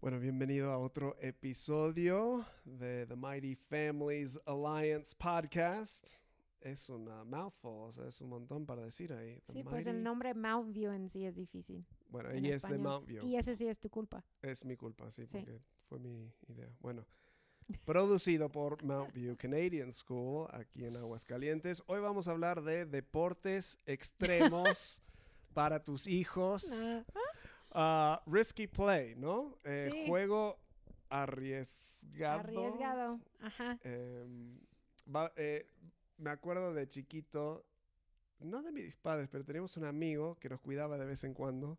Bueno, bienvenido a otro episodio de The Mighty Families Alliance podcast. Es una mouthful, o sea, es un montón para decir ahí. The Sí, pues el Mighty- nombre Mount View en sí es difícil. Bueno, en y es de. Mount View. Y eso sí es tu culpa. Es mi culpa, sí, Sí. porque fue mi idea. Bueno, producido por Mount View Canadian School aquí en Aguascalientes. Hoy vamos a hablar de deportes extremos para tus hijos. Ah, risky play, ¿no? Eh, Sí. Juego arriesgado. arriesgado. Ajá. Em, va- eh, me acuerdo de chiquito, no de mis padres, pero teníamos un amigo que nos cuidaba de vez en cuando.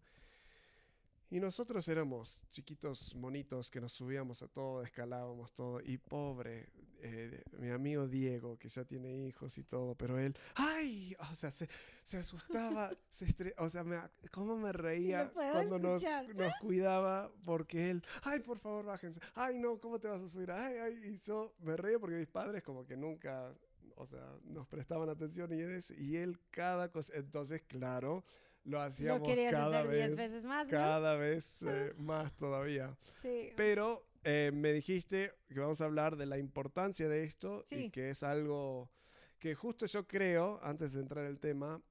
Y nosotros éramos chiquitos monitos que nos subíamos a todo, escalábamos todo. Y pobre, eh, mi amigo Diego, que ya tiene hijos y todo, pero él, ¡ay! O sea, se, se asustaba, se estre- o sea, me, ¿cómo me reía cuando nos, nos cuidaba? Porque él, ¡ay, por favor, bájense! ¡Ay, no! ¿Cómo te vas a subir? ¡Ay, ay! Y yo me reía porque mis padres como que nunca, o sea, nos prestaban atención y él, y él cada cosa. Entonces, claro, lo Lo hacíamos querías cada hacer vez diez veces más, ¿no? cada vez eh, más todavía. Sí. Pero eh, me dijiste que vamos a hablar de la importancia de esto y que es algo que justo yo creo, antes de entrar en el tema,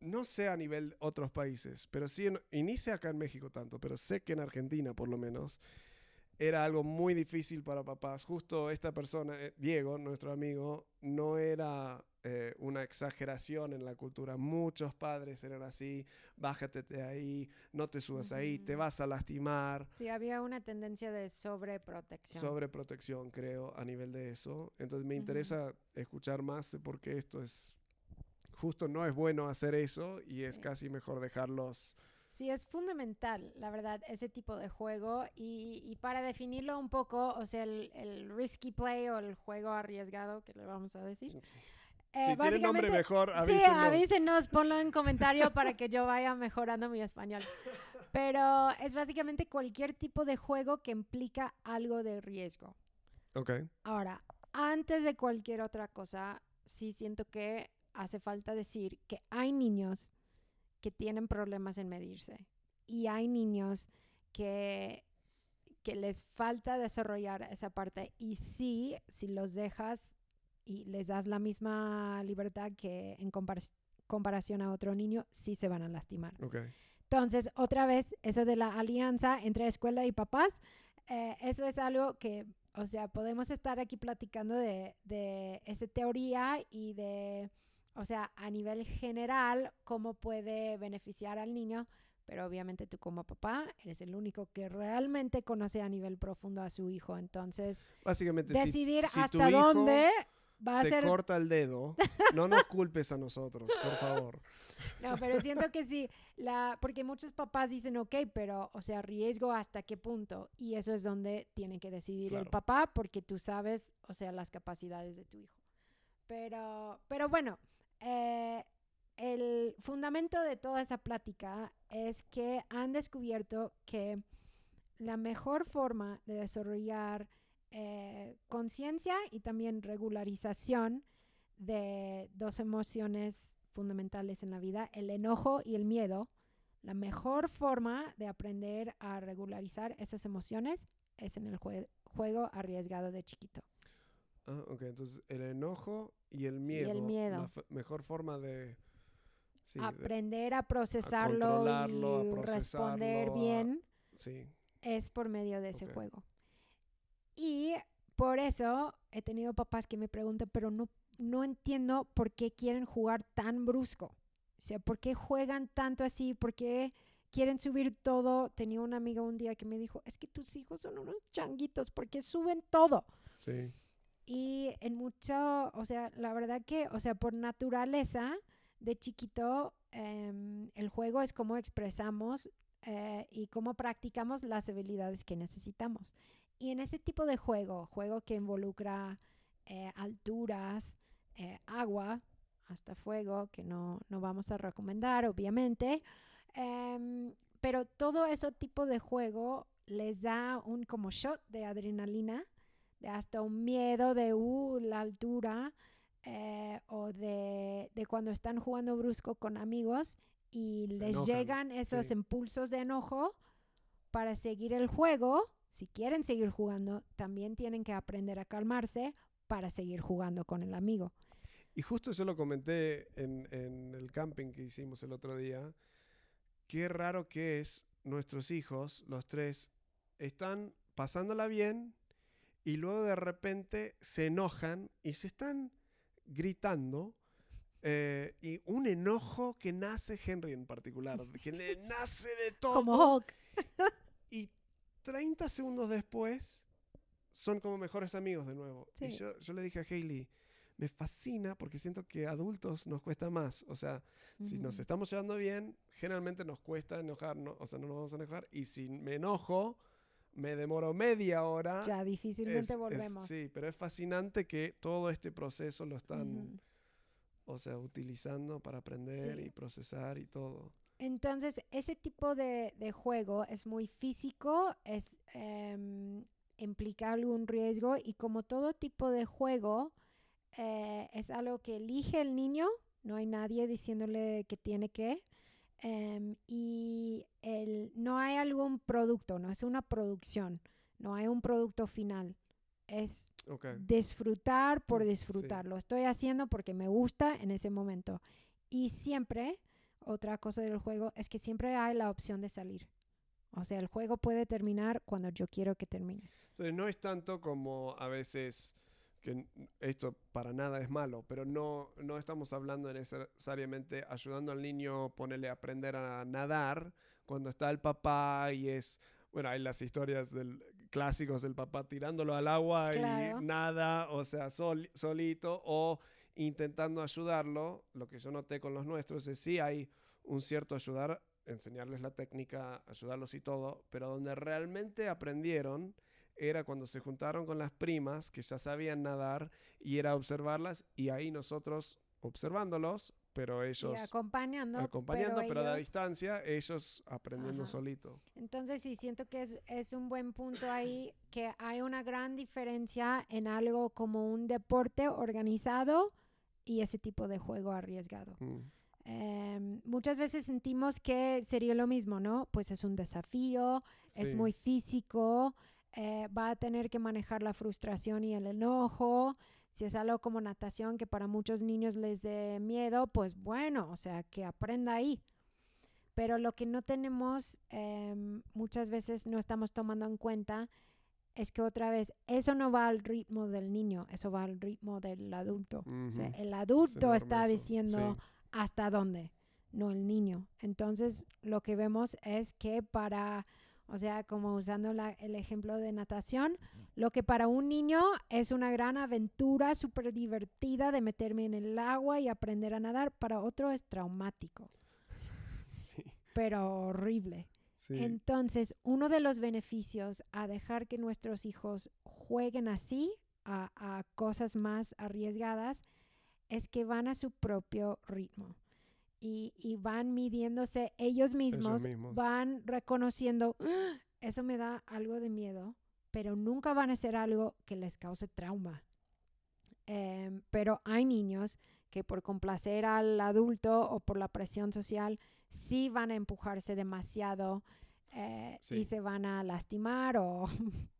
no sé a nivel otros países, pero sí, en, y ni sé acá en México tanto, pero sé que en Argentina por lo menos era algo muy difícil para papás. Justo esta persona, eh, Diego, nuestro amigo, no era eh, una exageración en la cultura. Muchos padres eran así, bájate de ahí, no te subas ahí, te vas a lastimar. Sí, había una tendencia de sobreprotección. Sobreprotección, creo, a nivel de eso. Entonces me interesa escuchar más de por qué esto es... Justo no es bueno hacer eso y es Sí. casi mejor dejarlos... Sí, es fundamental, la verdad, ese tipo de juego. Y, y para definirlo un poco, o sea, el, el risky play o el juego arriesgado, que le vamos a decir. si eh, tiene nombre básicamente- mejor, Sí, avísenos. avísenos, ponlo en comentario para que yo vaya mejorando mi español. Pero es básicamente cualquier tipo de juego que implica algo de riesgo. Ok, Ahora, antes de cualquier otra cosa, sí siento que hace falta decir que hay niños que tienen problemas en medirse y hay niños que, que les falta desarrollar esa parte y sí, si los dejas y les das la misma libertad que en compar- comparación a otro niño, sí se van a lastimar. ok. Entonces, otra vez, eso de la alianza entre escuela y papás, eh, eso es algo que, o sea, podemos estar aquí platicando de, de esa teoría y de, o sea, a nivel general, cómo puede beneficiar al niño, pero obviamente tú como papá eres el único que realmente conoce a nivel profundo a su hijo. Entonces, Básicamente, si- decidir si tu hasta hijo dónde va a se ser... corta el dedo, no nos culpes a nosotros, por favor. No, pero siento que sí, la, porque muchos papás dicen, ok, pero, o sea, riesgo hasta qué punto. Y eso es donde tiene que decidir el papá, porque tú sabes, o sea, las capacidades de tu hijo. Pero, pero bueno, eh, el fundamento de toda esa plática es que han descubierto que la mejor forma de desarrollar eh, conciencia y también regularización de dos emociones fundamentales en la vida, el enojo y el miedo, la mejor forma de aprender a regularizar esas emociones es en el jue- juego arriesgado de chiquito. Ah, ok, entonces el enojo y el miedo. el miedo. La mejor forma de... sí, de- aprender a procesarlo a y responder bien sí, es por medio de ese juego. Y por eso he tenido papás que me preguntan, pero no, no entiendo por qué quieren jugar tan brusco. O sea, ¿por qué juegan tanto así? ¿Por qué quieren subir todo? Tenía una amiga un día que me dijo, es que tus hijos son unos changuitos, porque suben todo. sí. Y en mucho, o sea, la verdad que, o sea, por naturaleza, de chiquito, em, el juego es cómo expresamos eh, y cómo practicamos las habilidades que necesitamos. Y en ese tipo de juego, juego que involucra eh, alturas, eh, agua, hasta fuego, que no, no vamos a recomendar, obviamente, em, pero todo ese tipo de juego les da un como shot de adrenalina de hasta un miedo de uh, la altura eh, o de, de cuando están jugando brusco con amigos y Se les enojan, llegan esos sí. impulsos de enojo para seguir el juego, si quieren seguir jugando, también tienen que aprender a calmarse para seguir jugando con el amigo. Y justo yo lo comenté en, en el camping que hicimos el otro día. Qué raro que es nuestros hijos, los tres, están pasándola bien y luego de repente se enojan y se están gritando. eh, y un enojo que nace Henry en particular, que le nace de todo. Como Hulk. Y 30 segundos después son como mejores amigos de nuevo. Y yo, yo le dije a Hailey, me fascina porque siento que adultos nos cuesta más. O sea, si nos estamos llevando bien, generalmente nos cuesta enojarnos, o sea, no nos vamos a enojar. Y si me enojo, me demoro media hora. Ya difícilmente es- volvemos. sí, pero es fascinante que todo este proceso lo están, o sea, utilizando para aprender Sí. y procesar y todo. Entonces, ese tipo de, de juego es muy físico, es, em, implica algún riesgo y como todo tipo de juego, eh, es algo que elige el niño, no hay nadie diciéndole que tiene que, em, y el, no hay algún producto, no es una producción, no hay un producto final, es disfrutar por Mm, sí. disfrutar. Lo estoy haciendo porque me gusta en ese momento. Y siempre, otra cosa del juego es que siempre hay la opción de salir. O sea, el juego puede terminar cuando yo quiero que termine. Entonces no es tanto como a veces que esto para nada es malo, pero no, no estamos hablando necesariamente ayudando al niño, ponerle a aprender a nadar cuando está el papá y es, bueno, hay las historias del, clásicos del papá tirándolo al agua Claro. y nada, o sea, sol- solito o intentando ayudarlo. Lo que yo noté con los nuestros es sí hay un cierto ayudar, enseñarles la técnica, ayudarlos y todo, pero donde realmente aprendieron era cuando se juntaron con las primas que ya sabían nadar y era observarlas y ahí nosotros observándolos, pero ellos y acompañando. acompañando, pero, a la ellos- distancia, ellos aprendiendo Ajá. solito. Entonces sí, siento que es, es un buen punto ahí, que hay una gran diferencia en algo como un deporte organizado y ese tipo de juego arriesgado. Mm. Em, muchas veces sentimos que sería lo mismo, ¿no? Pues es un desafío, es Sí. muy físico, eh, va a tener que manejar la frustración y el enojo. Si es algo como natación que para muchos niños les dé miedo, pues bueno, o sea, que aprenda ahí. Pero lo que no tenemos, em, muchas veces no estamos tomando en cuenta, es que otra vez, eso no va al ritmo del niño, eso va al ritmo del adulto. O sea, el adulto está diciendo sí. hasta dónde, no el niño. Entonces, lo que vemos es que para, o sea, como usando la- el ejemplo de natación, lo que para un niño es una gran aventura súper divertida de meterme en el agua y aprender a nadar, para otro es traumático, Sí, pero horrible. Sí. Entonces, uno de los beneficios a dejar que nuestros hijos jueguen así, a, a cosas más arriesgadas, es que van a su propio ritmo y, y van midiéndose ellos mismos, mismos. van reconociendo, "Ah, eso me da algo de miedo, pero nunca van a hacer algo que les cause trauma. Em, pero hay niños que por complacer al adulto o por la presión social, sí van a empujarse demasiado eh, Sí. y se van a lastimar o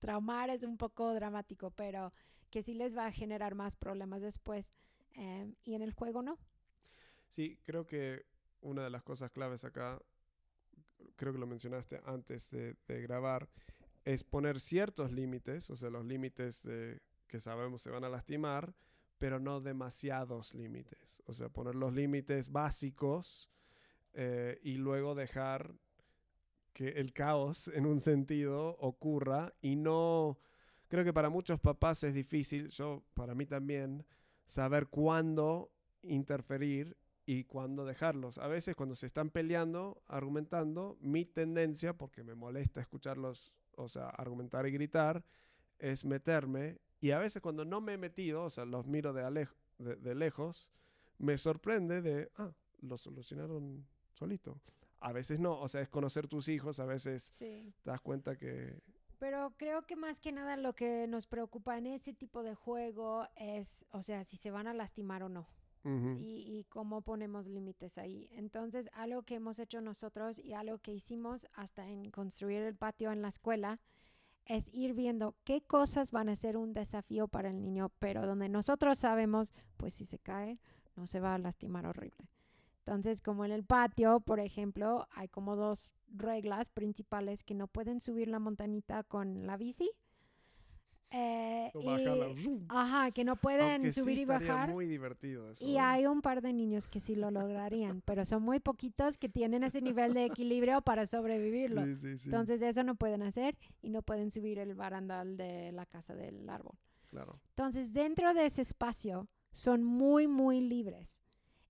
traumar es un poco dramático, pero que sí les va a generar más problemas después. em, y en el juego no. Sí, creo que una de las cosas claves acá, creo que lo mencionaste antes de, de grabar, es poner ciertos límites, o sea, los límites de, que sabemos se van a lastimar, pero no demasiados límites. O sea, poner los límites básicos eh, y luego dejar que el caos en un sentido ocurra y no... Creo que para muchos papás es difícil, yo para mí también, saber cuándo interferir y cuándo dejarlos. A veces cuando se están peleando, argumentando, mi tendencia, porque me molesta escucharlos, o sea, argumentar y gritar, es meterme. Y a veces cuando no me he metido, o sea, los miro de, alej- de, de lejos, me sorprende de, ah, lo solucionaron solito. A veces no, o sea, es conocer tus hijos, a veces Sí. te das cuenta que... Pero creo que más que nada lo que nos preocupa en ese tipo de juego es, o sea, si se van a lastimar o no. Y, y cómo ponemos límites ahí. Entonces, algo que hemos hecho nosotros y algo que hicimos hasta en construir el patio en la escuela es ir viendo qué cosas van a ser un desafío para el niño, pero donde nosotros sabemos, pues si se cae, no se va a lastimar horrible. Entonces, como en el patio, por ejemplo, hay como dos reglas principales que no pueden subir la montañita con la bici. eh, y- ajá, que no pueden Aunque sí subir y bajar. muy divertido eso. Y ¿eh? hay un par de niños que sí lo lograrían, pero son muy poquitos que tienen ese nivel de equilibrio para sobrevivirlo. Sí, sí, sí. Entonces eso no pueden hacer y no pueden subir el barandal de la casa del árbol. claro. Entonces dentro de ese espacio son muy, muy libres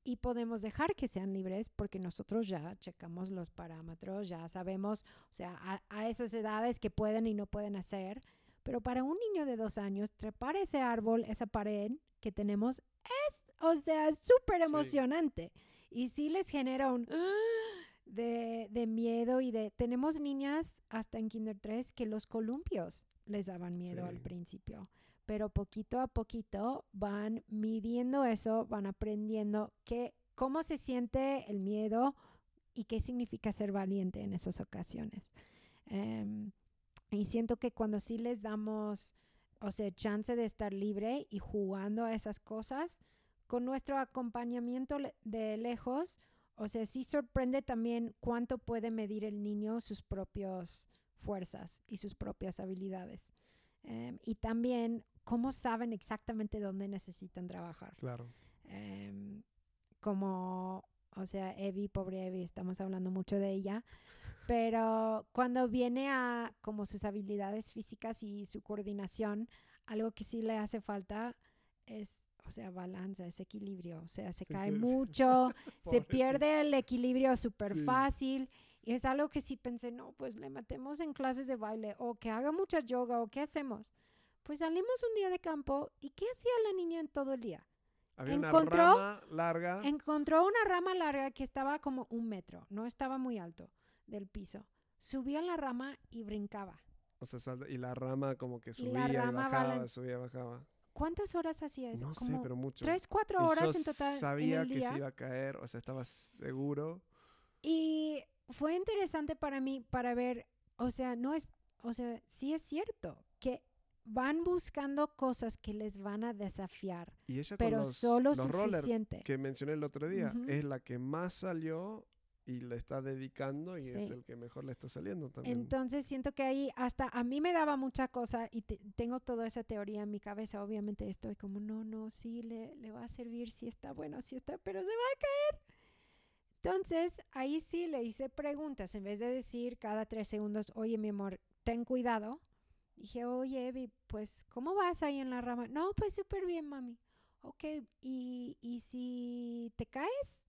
y podemos dejar que sean libres porque nosotros ya checamos los parámetros, ya sabemos, o sea, a, a esas edades que pueden y no pueden hacer. Pero para un niño de dos años, trepar ese árbol, esa pared que tenemos, es, o sea, súper Sí. emocionante. Y sí les genera un de, de miedo y de... Tenemos niñas hasta en Kinder 3 que los columpios les daban miedo al Sí. principio. Pero poquito a poquito van midiendo eso, van aprendiendo qué, cómo se siente el miedo y qué significa ser valiente en esas ocasiones. Em, y siento que cuando sí les damos, o sea, chance de estar libre y jugando a esas cosas, con nuestro acompañamiento de lejos, o sea, sí sorprende también cuánto puede medir el niño sus propias fuerzas y sus propias habilidades. Em, y también cómo saben exactamente dónde necesitan trabajar. Claro. Em, como, o sea, Evi, pobre Evi, estamos hablando mucho de ella, pero cuando viene a como sus habilidades físicas y su coordinación, algo que sí le hace falta es, o sea, balanza, es equilibrio, o sea, se Sí, cae sí, sí. mucho, se pierde el equilibrio súper fácil. Y es algo que sí pensé, no, pues le metemos en clases de baile o que haga mucha yoga o qué hacemos. Pues salimos un día de campo y ¿qué hacía la niña en todo el día? Había una encontró- rama larga. Encontró una rama larga que estaba como un metro, no estaba muy alto del piso. Subía la rama y brincaba. O sea, salta- y la rama como que Y subía y, rama bajaba, balan- subía, bajaba. ¿Cuántas horas hacía eso? No sé, como pero mucho. tres, cuatro Y horas en total sabía en el que día. se iba a caer, o sea, estaba seguro. Y fue interesante para mí para ver, o sea, no es, o sea, sí es cierto que van buscando cosas que les van a desafiar, Y ella con pero los, solo los suficiente. que mencioné el otro día, Ujú. es la que más salió y le está dedicando y es Sí. el que mejor le está saliendo también. Entonces siento que ahí hasta a mí me daba mucha cosa y te- tengo toda esa teoría en mi cabeza. Obviamente estoy como, no, no, sí, le, le va a servir, sí está bueno, sí está, pero se va a caer. Entonces ahí sí le hice preguntas. En vez de decir cada tres segundos, oye, mi amor, ten cuidado. Dije, oye, Evi, pues, ¿cómo vas ahí en la rama? No, pues súper bien, mami. Ok, ¿y, ¿y si te caes?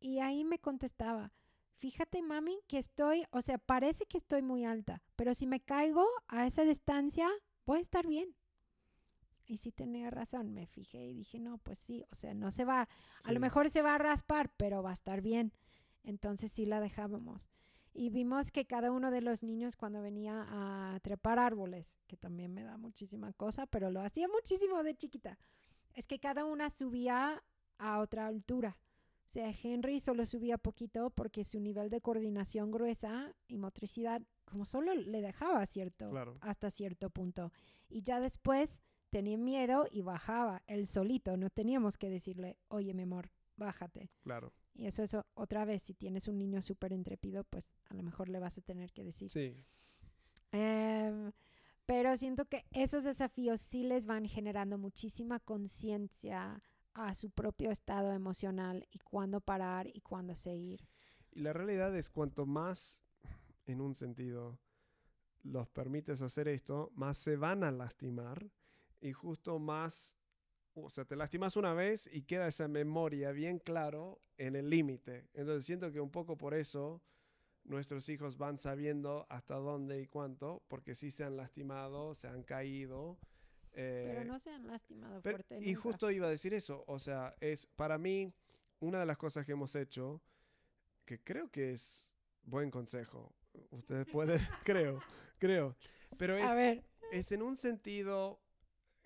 Y ahí me contestaba, fíjate, mami, que estoy, o sea, parece que estoy muy alta, pero si me caigo a esa distancia, voy a estar bien. Y sí tenía razón, me fijé y dije, no, pues sí, o sea, no se va, a lo mejor se va a raspar, pero va a estar bien. Entonces sí la dejábamos. Y vimos que cada uno de los niños cuando venía a trepar árboles, que también me da muchísima cosa, pero lo hacía muchísimo de chiquita, es que cada una subía a otra altura. O sea, Henry solo subía poquito porque su nivel de coordinación gruesa y motricidad como solo le dejaba cierto Claro. hasta cierto punto. Y ya después tenía miedo y bajaba él solito. No teníamos que decirle, oye, mi amor, bájate. Claro. Y eso es o- otra vez, si tienes un niño súper intrépido, pues a lo mejor le vas a tener que decir. Sí. Em, pero siento que esos desafíos sí les van generando muchísima conciencia a su propio estado emocional y cuándo parar y cuándo seguir. Y la realidad es cuanto más, en un sentido, los permites hacer esto, más se van a lastimar y justo más, o sea, te lastimas una vez y queda esa memoria bien claro en el límite. Entonces siento que un poco por eso nuestros hijos van sabiendo hasta dónde y cuánto, porque sí se han lastimado, se han caído. Pero eh, no se han lastimado pero- fuerte. y nunca. justo iba a decir eso, o sea, es para mí una de las cosas que hemos hecho, que creo que es buen consejo. Ustedes pueden, creo, creo, pero A es, es en un sentido,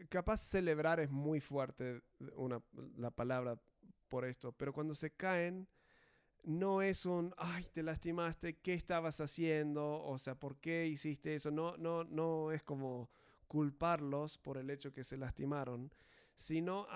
capaz celebrar es muy fuerte una, la palabra por esto, pero cuando se caen, no es un, ay, te lastimaste, ¿qué estabas haciendo? O sea, ¿por qué hiciste eso? No, no, no es como culparlos por el hecho que se lastimaron, sino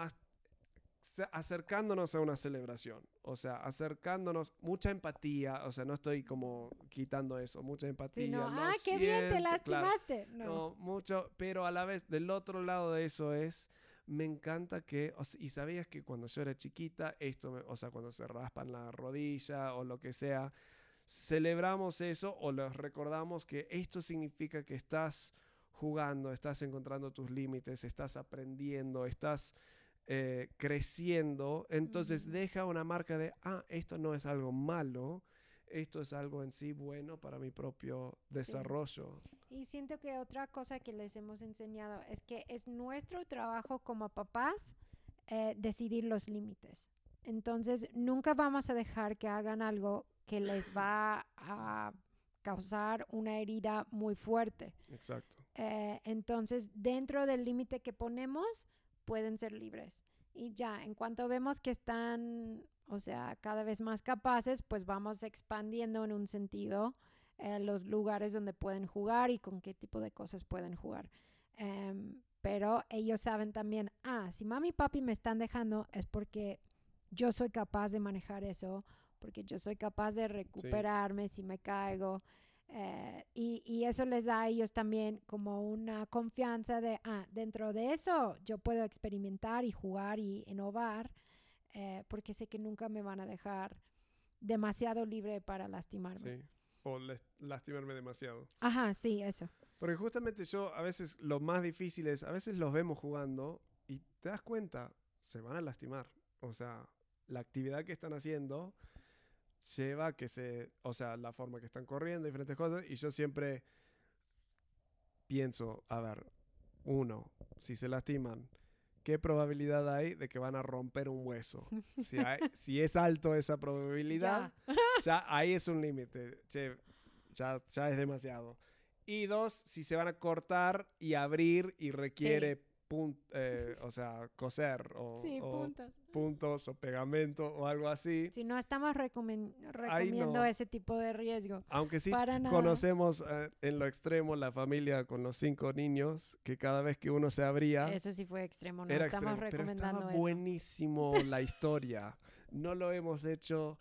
acercándonos a una celebración, o sea, acercándonos, mucha empatía, o sea, no estoy como quitando eso, mucha empatía. ah, qué bien, te lastimaste. no. mucho, pero a la vez, del otro lado de eso es, me encanta que, y sabías que cuando yo era chiquita, esto, o sea, cuando se raspan la rodilla o lo que sea, celebramos eso o les recordamos que esto significa que estás jugando, estás encontrando tus límites, estás aprendiendo, estás eh, creciendo, entonces deja una marca de, ah, esto no es algo malo, esto es algo en sí bueno para mi propio desarrollo. Y siento que otra cosa que les hemos enseñado es que es nuestro trabajo como papás eh, decidir los límites. Entonces, nunca vamos a dejar que hagan algo que les va a causar una herida muy fuerte. Exacto. Eh, entonces, dentro del límite que ponemos, pueden ser libres. Y ya, en cuanto vemos que están, o sea, cada vez más capaces, pues vamos expandiendo en un sentido eh, los lugares donde pueden jugar y con qué tipo de cosas pueden jugar. Em, pero ellos saben también, ah, si mami y papi me están dejando es porque yo soy capaz de manejar eso, porque yo soy capaz de recuperarme si me caigo. Eh, y, eso les da a ellos también como una confianza de, ah, dentro de eso yo puedo experimentar y jugar y innovar, eh, porque sé que nunca me van a dejar demasiado libre para lastimarme. Sí, o lastimarme demasiado. Ajá, sí, eso. Porque justamente yo a veces lo más difícil es, a veces los vemos jugando y te das cuenta, se van a lastimar. O sea, la actividad que están haciendo lleva que se, o sea, la forma que están corriendo, diferentes cosas, y yo siempre pienso, a ver, uno, si se lastiman, ¿qué probabilidad hay de que van a romper un hueso? Si, si es alto esa probabilidad, ya, ahí es un límite, ya, ya es demasiado. Y dos, si se van a cortar y abrir y requiere eh, o sea, coser o, puntos. o pegamento o algo así. Si no estamos recomiendo ese tipo de riesgo. Aunque sí conocemos eh, en lo extremo la familia con los cinco niños, que cada vez que uno se abría... Eso sí fue extremo, no estamos recomendando pero estaba buenísimo la historia. No lo hemos hecho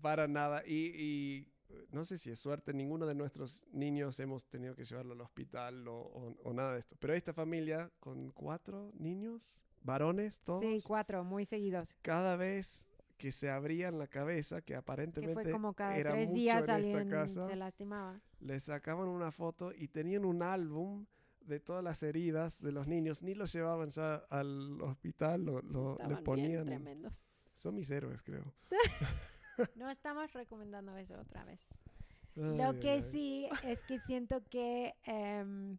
para nada y no sé si es suerte, ninguno de nuestros niños hemos tenido que llevarlo al hospital o, nada de esto. Pero esta familia con cuatro niños, varones, todos. Sí, cuatro, muy seguidos. Cada vez que se abrían la cabeza, que aparentemente que fue como cada tres días alguien se lastimaba. Le sacaban una foto y tenían un álbum de todas las heridas de los niños. Ni los llevaban ya al hospital, lo, lo le ponían. tremendos. Son mis héroes, creo. No estamos recomendando eso otra vez. Lo que sí es que siento que em,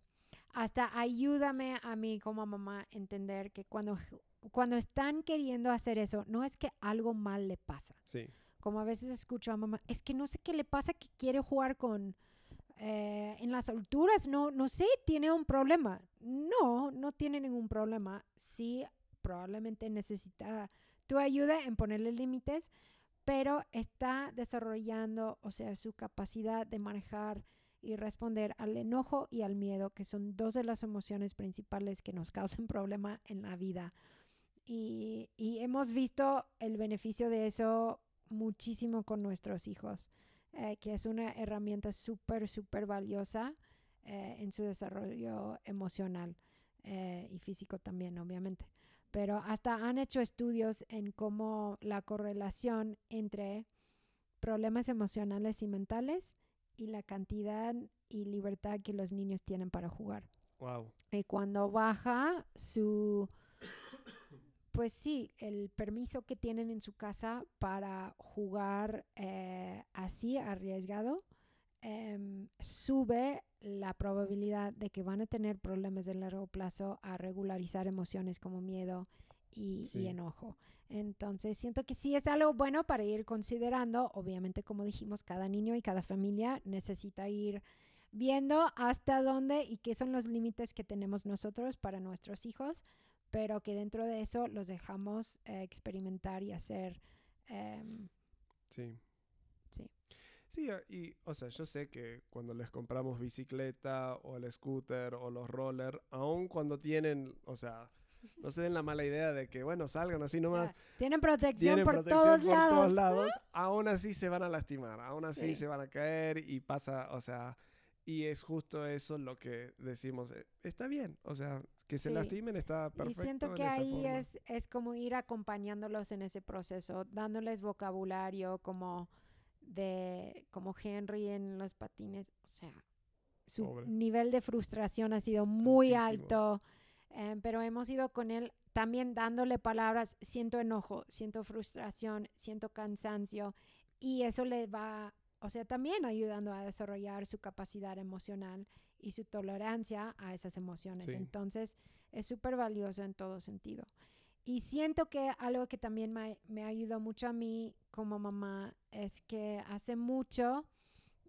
hasta ayúdame a mí como mamá a entender que cuando, cuando están queriendo hacer eso, no es que algo mal le pasa. Sí. Como a veces escucho a mamá, es que no sé qué le pasa que quiere jugar con... Eh, en las alturas, no, no sé, tiene un problema. No, no tiene ningún problema. Sí, probablemente necesita tu ayuda en ponerle límites, pero está desarrollando, o sea, su capacidad de manejar y responder al enojo y al miedo, que son dos de las emociones principales que nos causan problema en la vida. Y, hemos visto el beneficio de eso muchísimo con nuestros hijos, eh, que es una herramienta súper, súper valiosa eh, en su desarrollo emocional eh, y físico también, obviamente pero hasta han hecho estudios en cómo la correlación entre problemas emocionales y mentales y la cantidad y libertad que los niños tienen para jugar. Wow. Y cuando baja su, pues sí, el permiso que tienen en su casa para jugar eh, así arriesgado, em, sube la probabilidad de que van a tener problemas de largo plazo a regularizar emociones como miedo y, enojo. Entonces, siento que sí es algo bueno para ir considerando. Obviamente, como dijimos, cada niño y cada familia necesita ir viendo hasta dónde y qué son los límites que tenemos nosotros para nuestros hijos. pero que dentro de eso los dejamos eh, experimentar y hacer. em, Sí. Sí. Sí, y, o sea, yo sé que cuando les compramos bicicleta o el scooter o los roller, aun cuando tienen, o sea, no se den la mala idea de que, bueno, salgan así nomás, tienen protección tienen por protección todos por lados. todos lados, aún así se van a lastimar, aún así Sí. se van a caer y pasa, o sea, y es justo eso lo que decimos, eh, está bien, o sea, que se Sí. lastimen está Y perfecto. siento en que ahí es, es como ir acompañándolos en ese proceso, dándoles vocabulario como de como Henry en los patines, o sea, su Pobre. nivel de frustración ha sido muy Altísimo. alto, eh, pero hemos ido con él también dándole palabras, siento enojo, siento frustración, siento cansancio y eso le va, o sea, también ayudando a desarrollar su capacidad emocional y su tolerancia a esas emociones. Sí. Entonces, es súper valioso en todo sentido. Y siento que algo que también me, me ayudó mucho a mí como mamá es que hace mucho,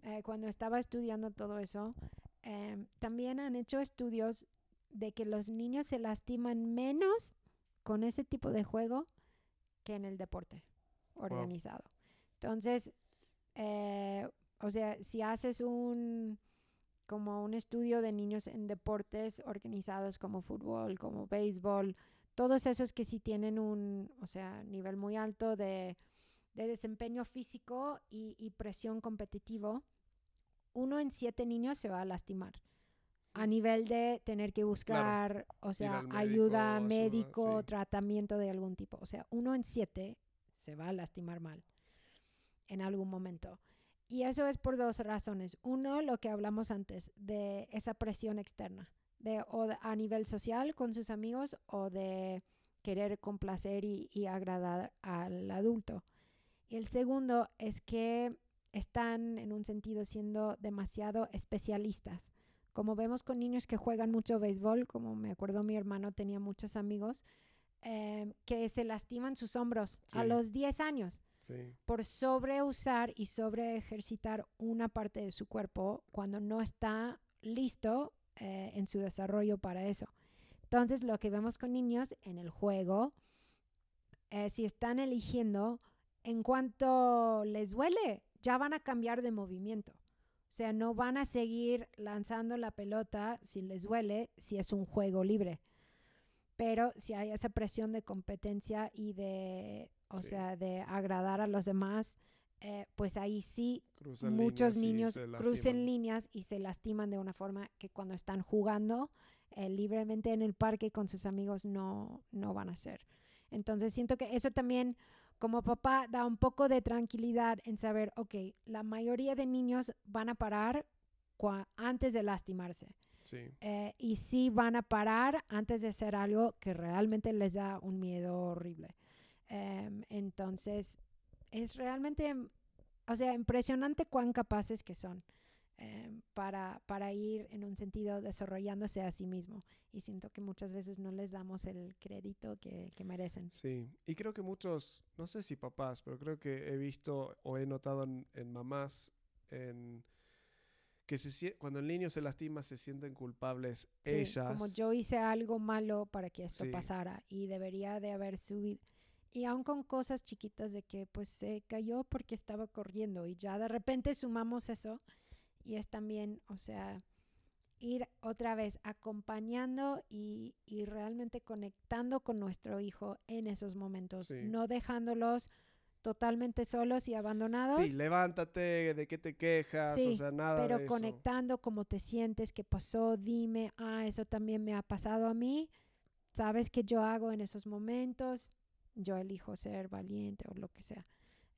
eh, cuando estaba estudiando todo eso, em, también han hecho estudios de que los niños se lastiman menos con ese tipo de juego que en el deporte organizado. Entonces, eh, o sea, si haces un como un estudio de niños en deportes organizados como fútbol, como béisbol, todos esos que sí tienen un, o sea, nivel muy alto de, de desempeño físico y, y presión competitivo, uno en siete niños se va a lastimar. A nivel de tener que buscar, o sea, médico, ayuda ayuda, médico, sí. tratamiento de algún tipo. O sea, uno en siete se va a lastimar mal en algún momento. Y eso es por dos razones. Uno, lo que hablamos antes, de esa presión externa, de, o de- a nivel social con sus amigos o de querer complacer y, y agradar al adulto. Y el segundo es que están en un sentido siendo demasiado especialistas. Como vemos con niños que juegan mucho béisbol, como me acuerdo mi hermano tenía muchos amigos, eh, que se lastiman sus hombros a Sí. los 10 años Sí, por sobreusar y sobre ejercitar una parte de su cuerpo cuando no está listo eh, en su desarrollo para eso. Entonces, lo que vemos con niños en el juego, eh, si están eligiendo, en cuanto les duele, ya van a cambiar de movimiento. O sea, no van a seguir lanzando la pelota si les duele, si es un juego libre. Pero si hay esa presión de competencia y de, o Sí. sea, de agradar a los demás, eh, pues ahí sí cruzan muchos niños crucen líneas y se lastiman de una forma que cuando están jugando eh, libremente en el parque con sus amigos no, no van a hacer. Entonces siento que eso también como papá da un poco de tranquilidad en saber, ok, la mayoría de niños van a parar antes de lastimarse. Sí, Eh, y sí van a parar antes de hacer algo que realmente les da un miedo horrible. Em, entonces, es realmente, mm, o sea, impresionante cuán capaces que son em, para, para ir en un sentido desarrollándose a sí mismo. Y siento que muchas veces no les damos el crédito que, que merecen. sí. Y creo que muchos, no sé si papás, pero creo que he visto o he notado en, en mamás en que se, cuando el niño se lastima se sienten culpables Sí, ellas. Como yo hice algo malo para que esto Sí. pasara y debería de haber subido. Y aún con cosas chiquitas de que pues se cayó porque estaba corriendo y ya de repente sumamos eso y es también, o sea, ir otra vez acompañando y, y realmente conectando con nuestro hijo en esos momentos, Sí. no dejándolos totalmente solos y abandonados. Sí, levántate, de qué te quejas, o Sí, sea, nada pero de eso. conectando cómo te sientes, qué pasó, dime, ah, eso también me ha pasado a mí, sabes qué yo hago en esos momentos, yo elijo ser valiente o lo que sea.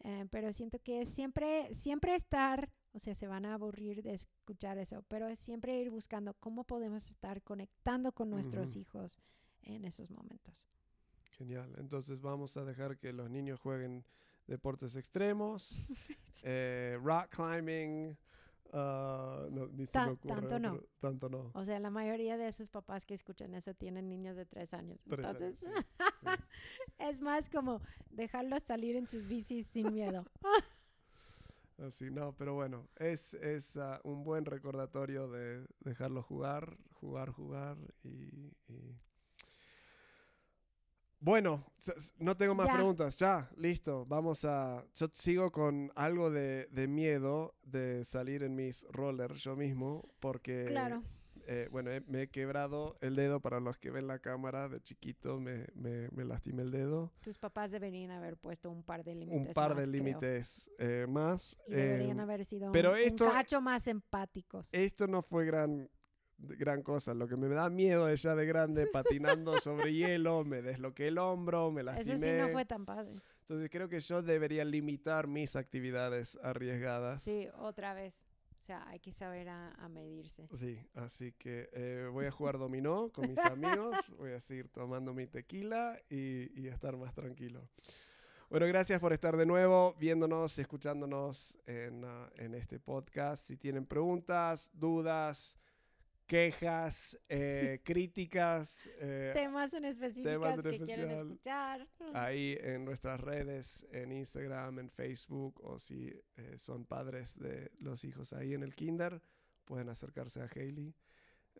Eh, pero siento que siempre, siempre estar, o sea, se van a aburrir de escuchar eso, pero es siempre ir buscando cómo podemos estar conectando con nuestros hijos en esos momentos. Genial. Entonces vamos a dejar que los niños jueguen deportes extremos, eh, rock climbing, ah, no, ni se me ocurre tanto no. tanto no. O sea, la mayoría de esos papás que escuchan eso tienen niños de tres años. Tres años, Entonces, sí, sí. Es más como dejarlos salir en sus bicis sin miedo. Así, no, pero bueno, es, es ah, un buen recordatorio de dejarlo jugar, jugar, jugar y, y- Bueno, no tengo más Ya. preguntas. Ya, listo. Vamos a. Yo sigo con algo de, de miedo de salir en mis rollers yo mismo, porque. Claro. eh, bueno, me he quebrado el dedo para los que ven la cámara de chiquito, me, me, me lastimé el dedo. Tus papás deberían haber puesto un par de límites. Un par más, de límites eh, más. Y deberían eh, haber sido pero un, esto- un cacho más empáticos. esto no fue gran, gran cosa. Lo que me da miedo es ya de grande, patinando sobre hielo, me desloqué el hombro, me lastimé. Eso sí no fue tan padre. Entonces creo que yo debería limitar mis actividades arriesgadas. Sí, otra vez. O sea, hay que saber a, a medirse. Sí, así que eh, voy a jugar dominó con mis amigos, voy a seguir tomando mi tequila y, y estar más tranquilo. Bueno, gracias por estar de nuevo viéndonos y escuchándonos en, ah, en este podcast. Si tienen preguntas, dudas, quejas, eh, críticas, eh, Temas en específicas temas en que quieren escuchar. ahí en nuestras redes, en Instagram, en Facebook, o si eh, son padres de los hijos ahí en el kinder, pueden acercarse a Hailey.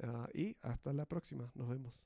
Ah, y hasta la próxima, nos vemos.